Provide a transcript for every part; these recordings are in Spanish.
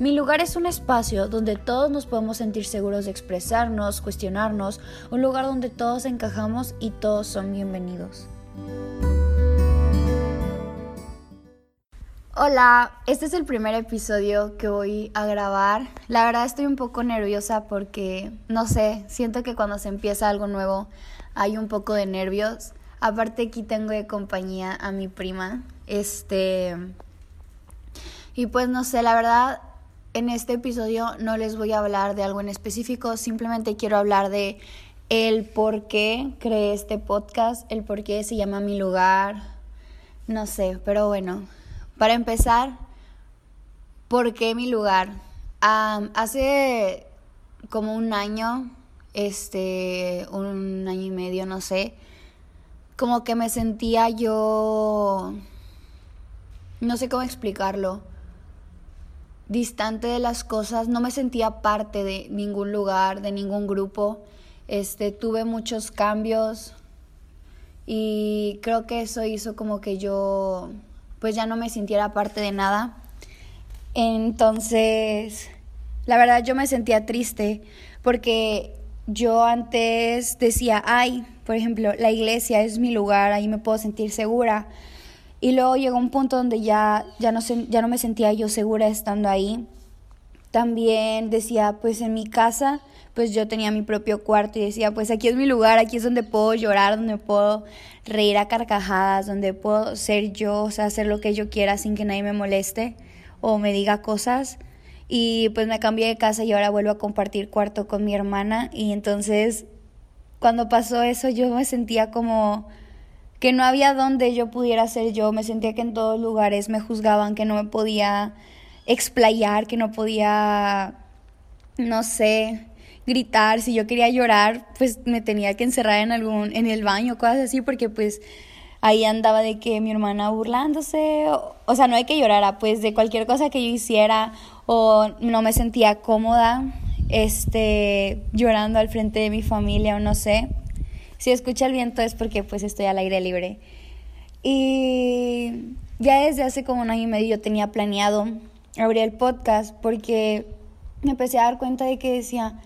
Mi lugar es un espacio donde todos nos podemos sentir seguros de expresarnos, cuestionarnos, un lugar donde todos encajamos y todos son bienvenidos. Hola, este es el primer episodio que voy a grabar. La verdad estoy un poco nerviosa porque, no sé, siento que cuando se empieza algo nuevo hay un poco de nervios. Aparte aquí tengo de compañía a mi prima. Este... Y pues no sé, la verdad en este episodio no les voy a hablar de algo en específico, simplemente quiero hablar de el por qué creé este podcast, el por qué se llama Mi lugar, no sé, pero bueno, para empezar, ¿por qué mi lugar? hace como un año, este, un año y medio, no sé, como que me sentía yo, no sé cómo explicarlo distante de las cosas, no me sentía parte de ningún lugar, de ningún grupo. Este, tuve muchos cambios y creo que eso hizo como que yo pues ya no me sintiera parte de nada. Entonces, la verdad yo me sentía triste porque yo antes decía, ay, por ejemplo, la iglesia es mi lugar, ahí me puedo sentir segura. Y luego llegó un punto donde ya, ya, no, ya no me sentía yo segura estando ahí. También decía, pues en mi casa, pues yo tenía mi propio cuarto y decía, pues aquí es mi lugar, aquí es donde puedo llorar, donde puedo reír a carcajadas, donde puedo ser yo, o sea, hacer lo que yo quiera sin que nadie me moleste o me diga cosas. Y pues me cambié de casa y ahora vuelvo a compartir cuarto con mi hermana. Y entonces, cuando pasó eso, yo me sentía como que no había donde yo pudiera ser yo, me sentía que en todos lugares me juzgaban, que no me podía explayar, que no podía, no sé, gritar, si yo quería llorar, pues me tenía que encerrar en algún en el baño, cosas así, porque pues ahí andaba de que mi hermana burlándose, o, o sea, no hay que llorar, pues de cualquier cosa que yo hiciera o no me sentía cómoda este llorando al frente de mi familia o no sé. Si escucha el viento es porque pues estoy al aire libre. Y ya desde hace como un año y medio yo tenía planeado abrir el podcast porque me empecé a dar cuenta de que decía,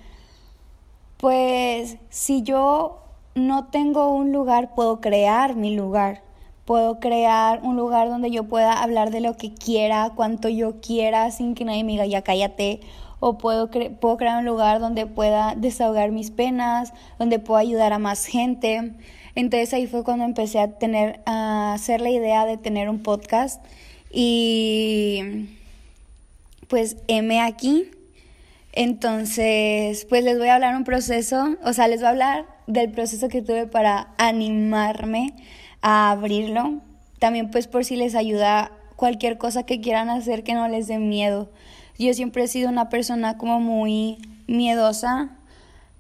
pues si yo no tengo un lugar, puedo crear mi lugar. Puedo crear un lugar donde yo pueda hablar de lo que quiera, cuanto yo quiera, sin que nadie me diga, ya cállate, o puedo, puedo crear un lugar donde pueda desahogar mis penas, donde pueda ayudar a más gente. Entonces ahí fue cuando empecé a tener, a hacer la idea de tener un podcast y pues M aquí. Entonces, pues les voy a hablar un proceso, o sea, les voy a hablar del proceso que tuve para animarme a abrirlo. También pues por si les ayuda cualquier cosa que quieran hacer que no les dé miedo. Yo siempre he sido una persona como muy miedosa.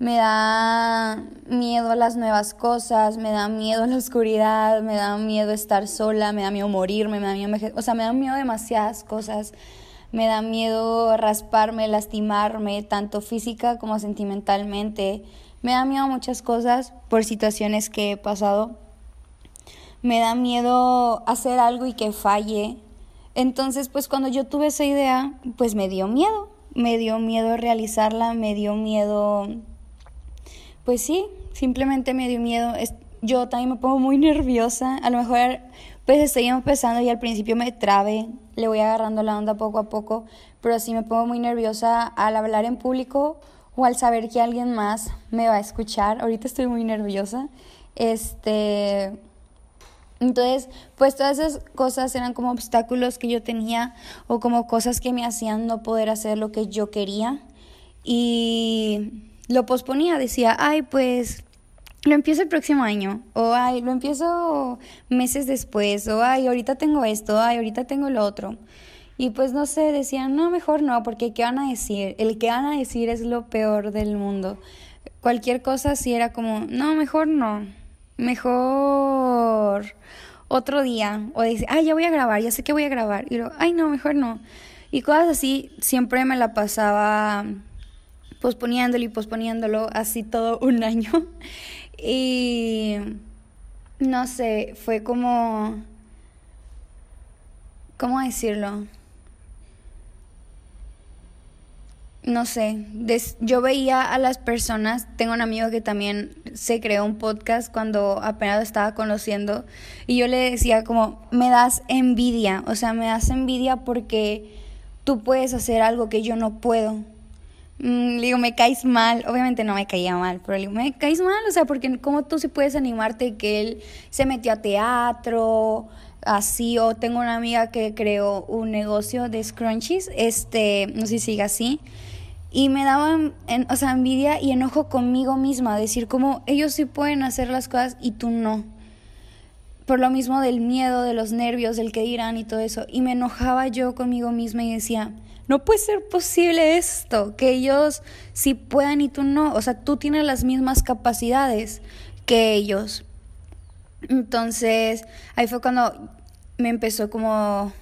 Me da miedo a las nuevas cosas, me da miedo a la oscuridad, me da miedo estar sola, me da miedo morirme, me da miedo, o sea, me da miedo demasiadas cosas. Me da miedo rasparme, lastimarme, tanto física como sentimentalmente. Me da miedo muchas cosas por situaciones que he pasado. Me da miedo hacer algo y que falle. Entonces, pues cuando yo tuve esa idea, pues me dio miedo, me dio miedo realizarla, me dio miedo, pues sí, simplemente me dio miedo. Yo también me pongo muy nerviosa, a lo mejor pues estoy empezando y al principio me trabe, le voy agarrando la onda poco a poco, pero sí me pongo muy nerviosa al hablar en público o al saber que alguien más me va a escuchar. Ahorita estoy muy nerviosa. Este, entonces, pues todas esas cosas eran como obstáculos que yo tenía o como cosas que me hacían no poder hacer lo que yo quería. Y lo posponía, decía, ay, pues lo empiezo el próximo año, o ay, lo empiezo meses después, o ay, ahorita tengo esto, ay, ahorita tengo lo otro. Y pues no sé, decían, no, mejor no, porque ¿qué van a decir? El que van a decir es lo peor del mundo. Cualquier cosa así era como, no, mejor no mejor otro día. O dice, ay, ya voy a grabar, ya sé que voy a grabar. Y luego, ay, no, mejor no. Y cosas así, siempre me la pasaba posponiéndolo y posponiéndolo, así todo un año. Y no sé, fue como... ¿Cómo decirlo? No sé, yo veía a las personas, tengo un amigo que también se creó un podcast cuando apenas estaba conociendo y yo le decía como, me das envidia, o sea, me das envidia porque tú puedes hacer algo que yo no puedo. Mm, digo, me caes mal, obviamente no me caía mal, pero digo, me caes mal, o sea, porque como tú sí puedes animarte que él se metió a teatro, así, o tengo una amiga que creó un negocio de scrunchies, este, no sé si sigue así, y me daba, en, o sea, envidia y enojo conmigo misma, decir como ellos sí pueden hacer las cosas y tú no. Por lo mismo del miedo, de los nervios, del que dirán y todo eso. Y me enojaba yo conmigo misma y decía, no puede ser posible esto, que ellos sí puedan y tú no. O sea, tú tienes las mismas capacidades que ellos. Entonces, ahí fue cuando me empezó como,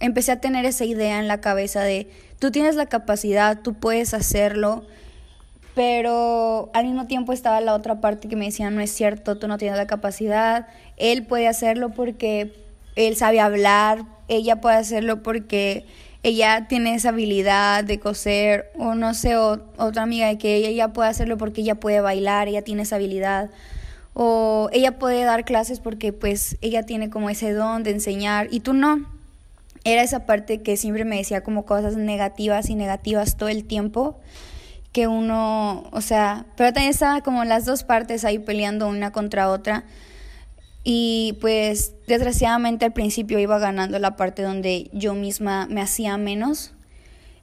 empecé a tener esa idea en la cabeza de tú tienes la capacidad, tú puedes hacerlo, pero al mismo tiempo estaba la otra parte que me decía, no es cierto, tú no tienes la capacidad, él puede hacerlo porque él sabe hablar, ella puede hacerlo porque ella tiene esa habilidad de coser, o no sé, otra amiga de que ella puede hacerlo porque ella puede bailar, ella tiene esa habilidad, o ella puede dar clases porque pues ella tiene como ese don de enseñar y tú no era esa parte que siempre me decía como cosas negativas y negativas todo el tiempo, que uno, o sea, pero también estaba como las dos partes ahí peleando una contra otra. Y pues desgraciadamente al principio iba ganando la parte donde yo misma me hacía menos.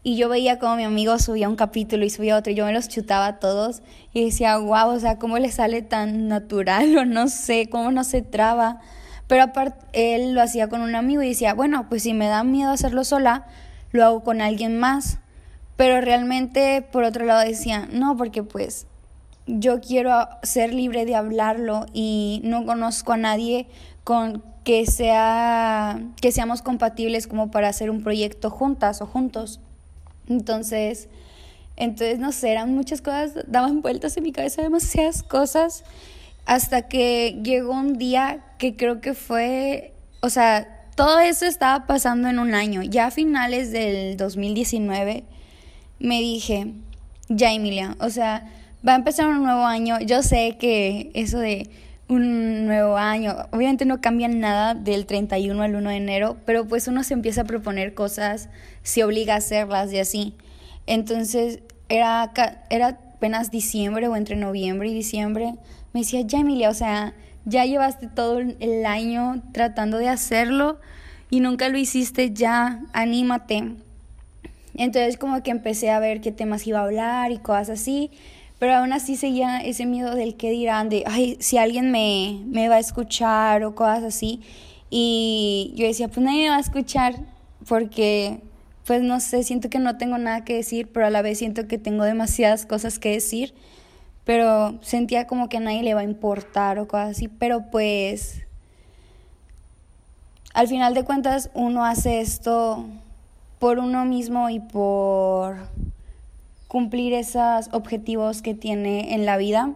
Y yo veía como mi amigo subía un capítulo y subía otro y yo me los chutaba a todos y decía, wow, o sea, ¿cómo le sale tan natural o no sé, cómo no se traba? Pero él lo hacía con un amigo y decía, bueno, pues si me da miedo hacerlo sola, lo hago con alguien más. Pero realmente, por otro lado, decía, no, porque pues yo quiero ser libre de hablarlo y no conozco a nadie con que sea que seamos compatibles como para hacer un proyecto juntas o juntos. Entonces, entonces no sé, eran muchas cosas, daban vueltas en mi cabeza demasiadas cosas hasta que llegó un día que creo que fue, o sea, todo eso estaba pasando en un año. Ya a finales del 2019 me dije, ya Emilia, o sea, va a empezar un nuevo año. Yo sé que eso de un nuevo año, obviamente no cambia nada del 31 al 1 de enero, pero pues uno se empieza a proponer cosas, se obliga a hacerlas y así. Entonces era, era apenas diciembre o entre noviembre y diciembre me decía, ya Emilia, o sea, ya llevaste todo el año tratando de hacerlo y nunca lo hiciste, ya, anímate. Entonces como que empecé a ver qué temas iba a hablar y cosas así, pero aún así seguía ese miedo del que dirán, de, ay, si alguien me, me va a escuchar o cosas así. Y yo decía, pues nadie me va a escuchar porque, pues no sé, siento que no tengo nada que decir, pero a la vez siento que tengo demasiadas cosas que decir pero sentía como que a nadie le va a importar o cosas así, pero pues al final de cuentas uno hace esto por uno mismo y por cumplir esos objetivos que tiene en la vida.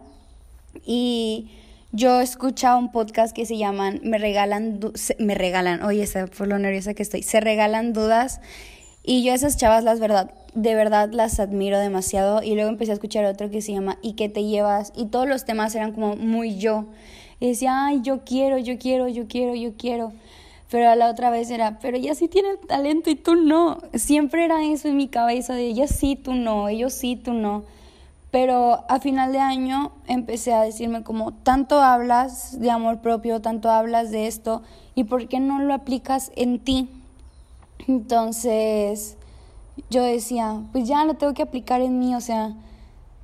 Y yo escuchaba un podcast que se llaman Me regalan, me regalan, oye, por lo nerviosa que estoy, se regalan dudas. Y yo esas chavas, las verdad, de verdad las admiro demasiado y luego empecé a escuchar otro que se llama ¿Y qué te llevas? Y todos los temas eran como muy yo. Y decía, ay, yo quiero, yo quiero, yo quiero, yo quiero. Pero a la otra vez era, pero ella sí tiene talento y tú no. Siempre era eso en mi cabeza de ella sí, tú no, ellos sí, tú no. Pero a final de año empecé a decirme como, tanto hablas de amor propio, tanto hablas de esto, ¿y por qué no lo aplicas en ti? Entonces, yo decía, pues ya lo tengo que aplicar en mí, o sea,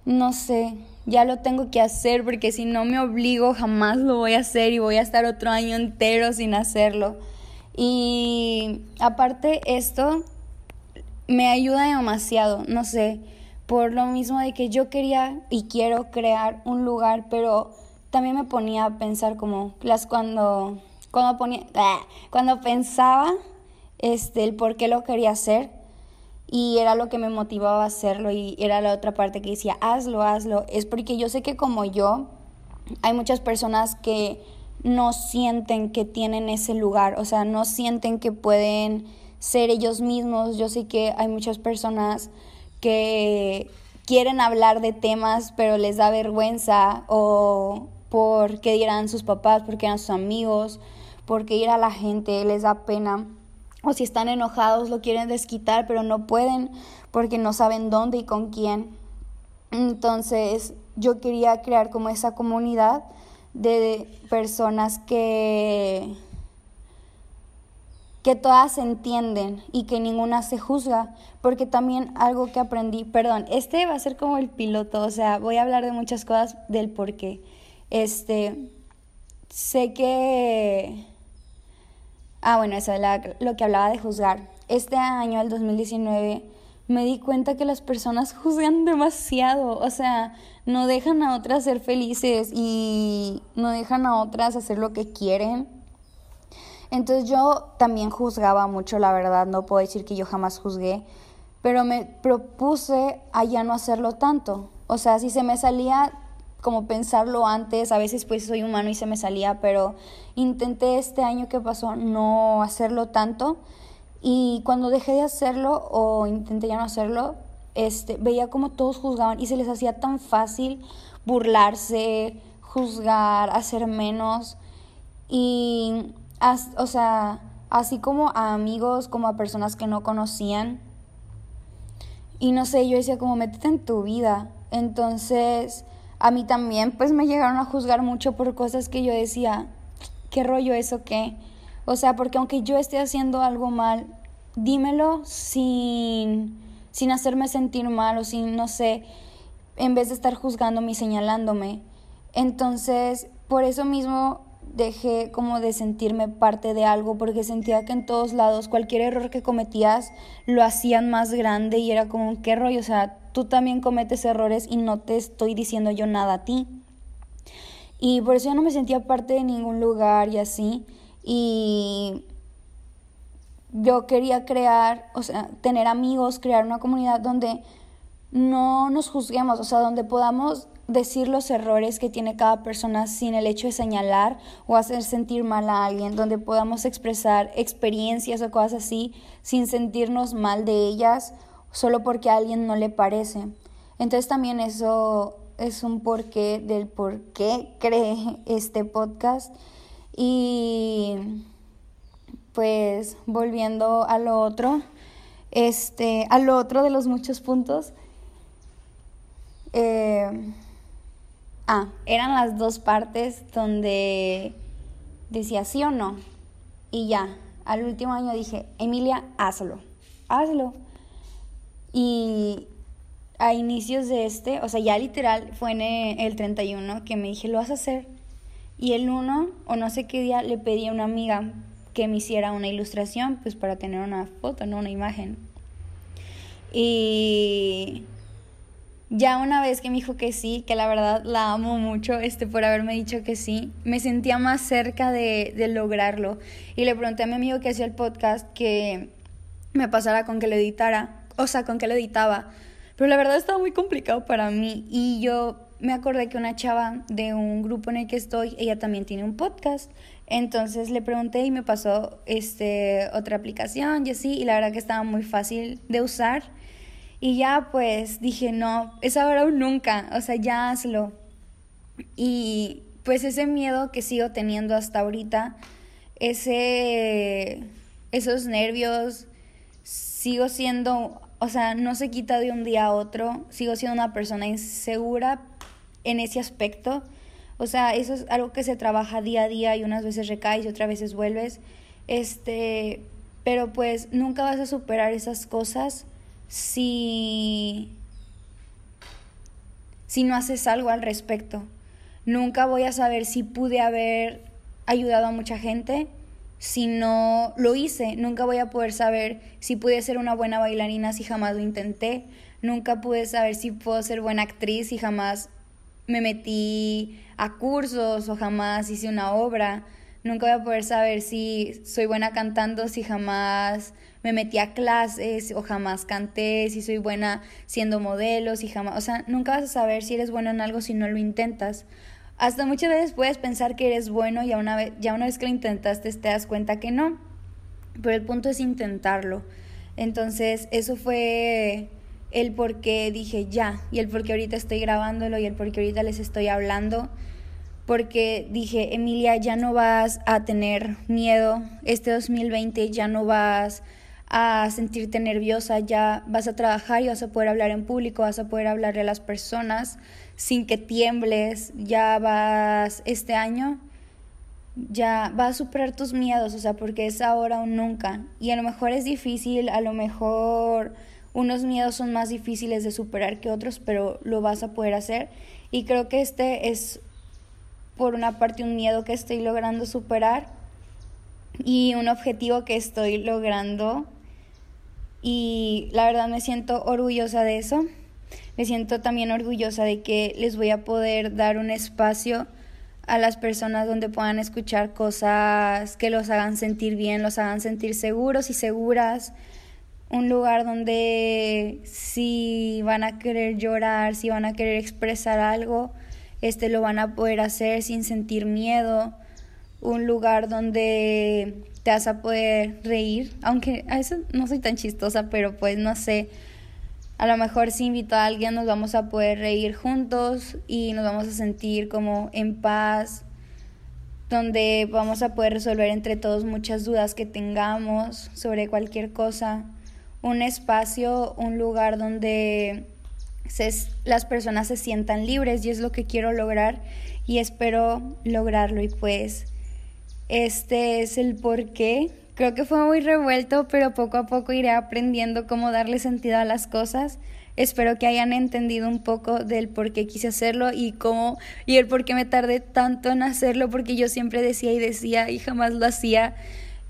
no sé, ya lo tengo que hacer porque si no me obligo jamás lo voy a hacer y voy a estar otro año entero sin hacerlo. Y aparte esto me ayuda demasiado, no sé, por lo mismo de que yo quería y quiero crear un lugar, pero también me ponía a pensar como las cuando cuando ponía cuando pensaba este el por qué lo quería hacer y era lo que me motivaba a hacerlo y era la otra parte que decía, hazlo, hazlo. Es porque yo sé que como yo, hay muchas personas que no sienten que tienen ese lugar, o sea, no sienten que pueden ser ellos mismos. Yo sé que hay muchas personas que quieren hablar de temas pero les da vergüenza o porque dirán sus papás, porque eran sus amigos, porque ir a la gente les da pena o si están enojados lo quieren desquitar pero no pueden porque no saben dónde y con quién. Entonces yo quería crear como esa comunidad de personas que que todas entienden y que ninguna se juzga, porque también algo que aprendí, perdón, este va a ser como el piloto, o sea, voy a hablar de muchas cosas del por qué. Este, sé que, ah, bueno, eso es lo que hablaba de juzgar. Este año, el 2019, me di cuenta que las personas juzgan demasiado, o sea, no dejan a otras ser felices y no dejan a otras hacer lo que quieren entonces yo también juzgaba mucho, la verdad, no puedo decir que yo jamás juzgué, pero me propuse a ya no hacerlo tanto. O sea, si se me salía como pensarlo antes, a veces pues soy humano y se me salía, pero intenté este año que pasó no hacerlo tanto y cuando dejé de hacerlo o intenté ya no hacerlo, este, veía como todos juzgaban y se les hacía tan fácil burlarse, juzgar, hacer menos y o sea, así como a amigos, como a personas que no conocían. Y no sé, yo decía como métete en tu vida. Entonces, a mí también pues me llegaron a juzgar mucho por cosas que yo decía, ¿qué rollo eso qué? O sea, porque aunque yo esté haciendo algo mal, dímelo sin, sin hacerme sentir mal o sin, no sé, en vez de estar juzgándome y señalándome. Entonces, por eso mismo dejé como de sentirme parte de algo porque sentía que en todos lados cualquier error que cometías lo hacían más grande y era como, ¿qué rollo? O sea, tú también cometes errores y no te estoy diciendo yo nada a ti. Y por eso ya no me sentía parte de ningún lugar y así. Y yo quería crear, o sea, tener amigos, crear una comunidad donde no nos juzguemos, o sea, donde podamos decir los errores que tiene cada persona sin el hecho de señalar o hacer sentir mal a alguien, donde podamos expresar experiencias o cosas así sin sentirnos mal de ellas solo porque a alguien no le parece. Entonces también eso es un porqué del por qué creé este podcast y pues volviendo a lo otro, este, a lo otro de los muchos puntos, eh, Ah, eran las dos partes donde decía sí o no. Y ya, al último año dije, Emilia, hazlo, hazlo. Y a inicios de este, o sea, ya literal fue en el 31 que me dije, lo vas a hacer. Y el 1, o no sé qué día, le pedí a una amiga que me hiciera una ilustración, pues para tener una foto, no una imagen. Y ya una vez que me dijo que sí, que la verdad la amo mucho este, por haberme dicho que sí, me sentía más cerca de, de lograrlo. Y le pregunté a mi amigo que hacía el podcast que me pasara con que lo editara, o sea, con que lo editaba. Pero la verdad estaba muy complicado para mí y yo me acordé que una chava de un grupo en el que estoy, ella también tiene un podcast. Entonces le pregunté y me pasó este, otra aplicación y así, y la verdad que estaba muy fácil de usar. Y ya pues dije, no, es ahora o nunca, o sea, ya hazlo. Y pues ese miedo que sigo teniendo hasta ahorita, ese, esos nervios, sigo siendo, o sea, no se quita de un día a otro, sigo siendo una persona insegura en ese aspecto. O sea, eso es algo que se trabaja día a día y unas veces recaes y otras veces vuelves. Este, pero pues nunca vas a superar esas cosas si, si no haces algo al respecto. Nunca voy a saber si pude haber ayudado a mucha gente si no lo hice. Nunca voy a poder saber si pude ser una buena bailarina si jamás lo intenté. Nunca pude saber si puedo ser buena actriz si jamás me metí a cursos o jamás hice una obra. Nunca voy a poder saber si soy buena cantando si jamás me metí a clases o jamás canté, si soy buena siendo modelo, si jamás, o sea, nunca vas a saber si eres bueno en algo si no lo intentas. Hasta muchas veces puedes pensar que eres bueno y una vez, ya una vez que lo intentaste te das cuenta que no. Pero el punto es intentarlo. Entonces, eso fue el por qué dije ya y el por qué ahorita estoy grabándolo y el por qué ahorita les estoy hablando. Porque dije, Emilia, ya no vas a tener miedo, este 2020 ya no vas a sentirte nerviosa, ya vas a trabajar y vas a poder hablar en público, vas a poder hablarle a las personas sin que tiembles, ya vas este año, ya vas a superar tus miedos, o sea, porque es ahora o nunca. Y a lo mejor es difícil, a lo mejor unos miedos son más difíciles de superar que otros, pero lo vas a poder hacer. Y creo que este es, por una parte, un miedo que estoy logrando superar y un objetivo que estoy logrando. Y la verdad me siento orgullosa de eso. Me siento también orgullosa de que les voy a poder dar un espacio a las personas donde puedan escuchar cosas que los hagan sentir bien, los hagan sentir seguros y seguras. Un lugar donde si van a querer llorar, si van a querer expresar algo, este lo van a poder hacer sin sentir miedo. Un lugar donde te vas a poder reír, aunque a veces no soy tan chistosa, pero pues no sé, a lo mejor si invito a alguien nos vamos a poder reír juntos y nos vamos a sentir como en paz, donde vamos a poder resolver entre todos muchas dudas que tengamos sobre cualquier cosa. Un espacio, un lugar donde las personas se sientan libres y es lo que quiero lograr y espero lograrlo y pues este es el porqué Creo que fue muy revuelto, pero poco a poco iré aprendiendo cómo darle sentido a las cosas. Espero que hayan entendido un poco del por qué quise hacerlo y cómo y el por qué me tardé tanto en hacerlo porque yo siempre decía y decía y jamás lo hacía.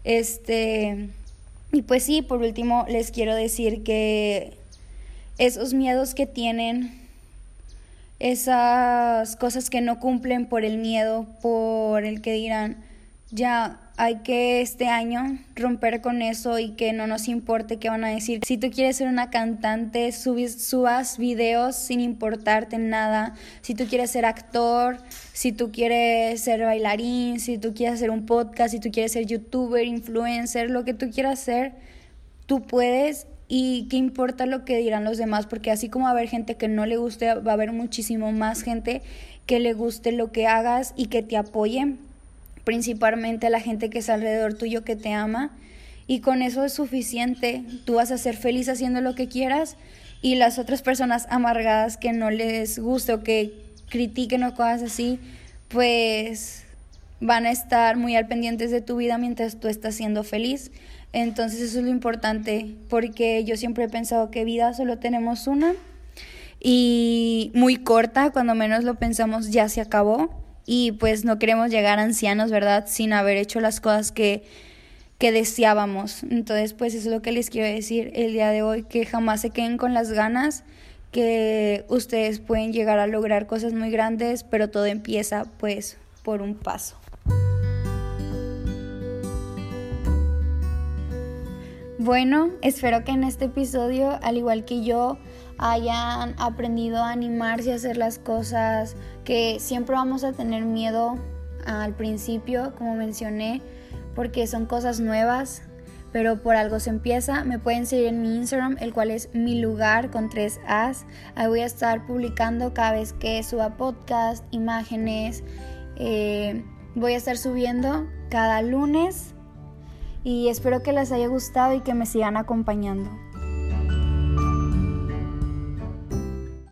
Este y pues sí, por último les quiero decir que esos miedos que tienen esas cosas que no cumplen por el miedo, por el que dirán, ya hay que este año romper con eso y que no nos importe qué van a decir. Si tú quieres ser una cantante, subas videos sin importarte nada. Si tú quieres ser actor, si tú quieres ser bailarín, si tú quieres hacer un podcast, si tú quieres ser youtuber, influencer, lo que tú quieras hacer, tú puedes y qué importa lo que dirán los demás, porque así como va a haber gente que no le guste, va a haber muchísimo más gente que le guste lo que hagas y que te apoye principalmente a la gente que es alrededor tuyo que te ama. Y con eso es suficiente. Tú vas a ser feliz haciendo lo que quieras y las otras personas amargadas que no les guste o que critiquen o cosas así, pues van a estar muy al pendientes de tu vida mientras tú estás siendo feliz. Entonces eso es lo importante, porque yo siempre he pensado que vida solo tenemos una y muy corta, cuando menos lo pensamos ya se acabó y pues no queremos llegar ancianos, ¿verdad? Sin haber hecho las cosas que, que deseábamos. Entonces, pues eso es lo que les quiero decir el día de hoy, que jamás se queden con las ganas, que ustedes pueden llegar a lograr cosas muy grandes, pero todo empieza pues por un paso. Bueno, espero que en este episodio, al igual que yo, hayan aprendido a animarse a hacer las cosas, que siempre vamos a tener miedo al principio, como mencioné, porque son cosas nuevas, pero por algo se empieza. Me pueden seguir en mi Instagram, el cual es mi lugar con tres As. Ahí voy a estar publicando cada vez que suba podcast, imágenes. Eh, voy a estar subiendo cada lunes y espero que les haya gustado y que me sigan acompañando.